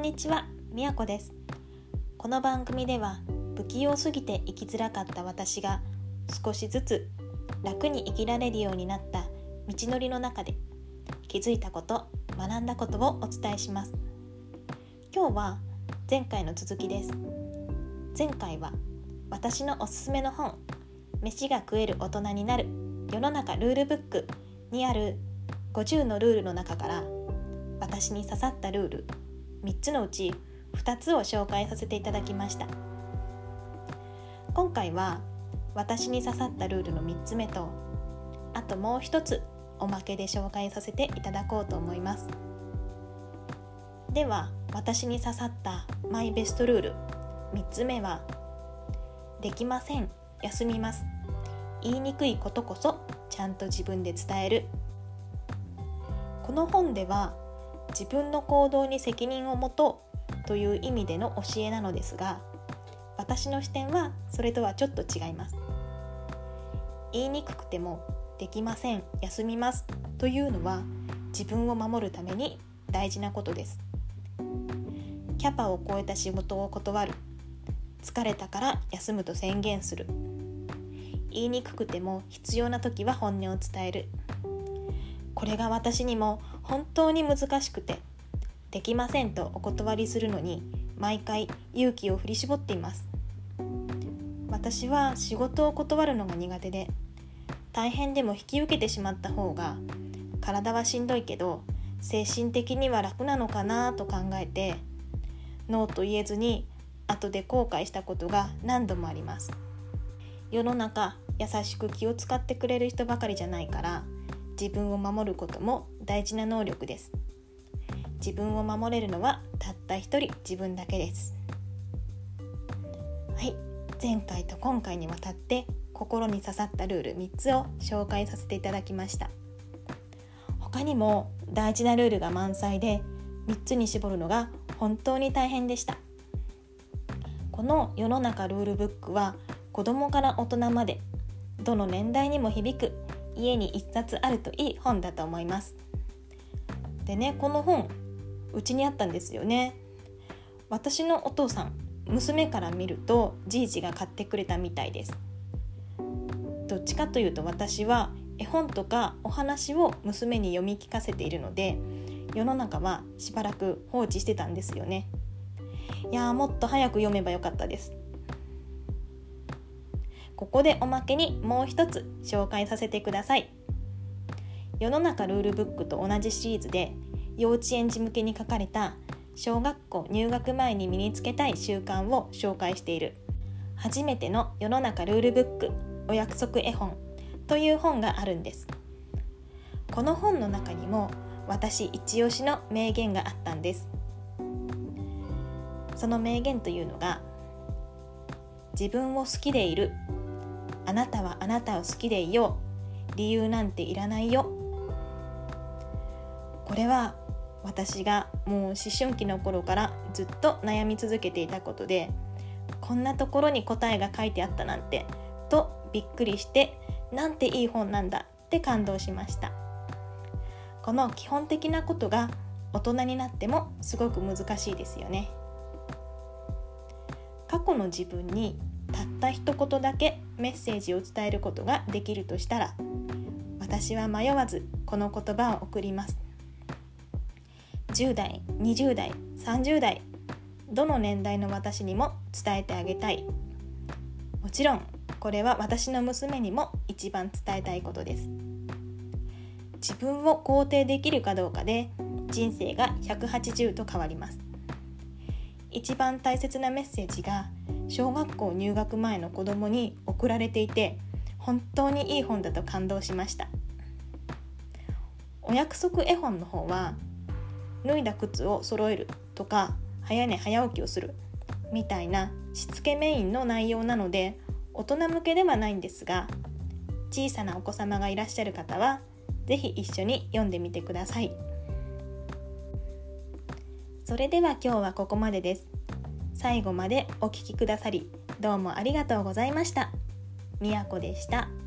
んにちは、みやこです。この番組では不器用すぎて生きづらかった私が少しずつ楽に生きられるようになった道のりの中で気づいたこと学んだことをお伝えします。今日は前回の続きです。前回は私のおすすめの本飯が食える大人になる世の中ルールブックにある50のルールの中から私に刺さったルール3つのうち2つを紹介させていただきました。今回は私に刺さったルールの3つ目とあともう一つおまけで紹介させていただこうと思います。では私に刺さったマイベストルール3つ目はできません休みます。言いにくいことこそちゃんと自分で伝える。この本では自分の行動に責任を持とうという意味での教えなのですが私の視点はそれとはちょっと違います。言いにくくてもできません休みますというのは自分を守るために大事なことです。キャパを超えた仕事を断る。疲れたから休むと宣言する。言いにくくても必要な時は本音を伝える。これが私にも本当に難しくてできませんとお断りするのに毎回勇気を振り絞っています。私は仕事を断るのが苦手で大変でも引き受けてしまった方が体はしんどいけど精神的には楽なのかなと考えてノーと言えずに後で後悔したことが何度もあります。世の中優しく気を使ってくれる人ばかりじゃないから自分を守ることも大事な能力です。自分を守れるのはたった一人自分だけです。はい。前回と今回にわたって心に刺さったルール3つを紹介させていただきました。他にも大事なルールが満載で3つに絞るのが本当に大変でした。この世の中ルールブックは子供から大人までどの年代にも響く家に1冊あるといい本だと思います。でねこの本うちにあったんですよね。私のお父さん娘から見るとじいじが買ってくれたみたいです。どっちかというと私は絵本とかお話を娘に読み聞かせているので世の中はしばらく放置してたんですよね。いやもっと早く読めばよかったです。ここでおまけにもう一つ紹介させてください。世の中ルールブックと同じシリーズで幼稚園児向けに書かれた小学校入学前に身につけたい習慣を紹介している。初めての世の中ルールブックお約束絵本という本があるんです。この本の中にも私一押しの名言があったんです。その名言というのが自分を好きでいるあなたはあなたを好きでいよう。理由なんていらないよ。これは私がもう思春期の頃からずっと悩み続けていたことでこんなところに答えが書いてあったなんてとびっくりしてなんていい本なんだって感動しました。この基本的なことが大人になってもすごく難しいですよね。過去の自分にたった一言だけメッセージを伝えることができるとしたら私は迷わずこの言葉を送ります。10代20代30代どの年代の私にも伝えてあげたい。もちろんこれは私の娘にも一番伝えたいことです。自分を肯定できるかどうかで人生が180度変わります。一番大切なメッセージが小学校入学前の子供に送られていて本当にいい本だと感動しました。お約束絵本の方は脱いだ靴を揃えるとか早寝早起きをするみたいなしつけメインの内容なので大人向けではないんですが小さなお子様がいらっしゃる方は是非一緒に読んでみてください。それでは今日はここまでです。最後までお聴きくださりどうもありがとうございました。みやこでした。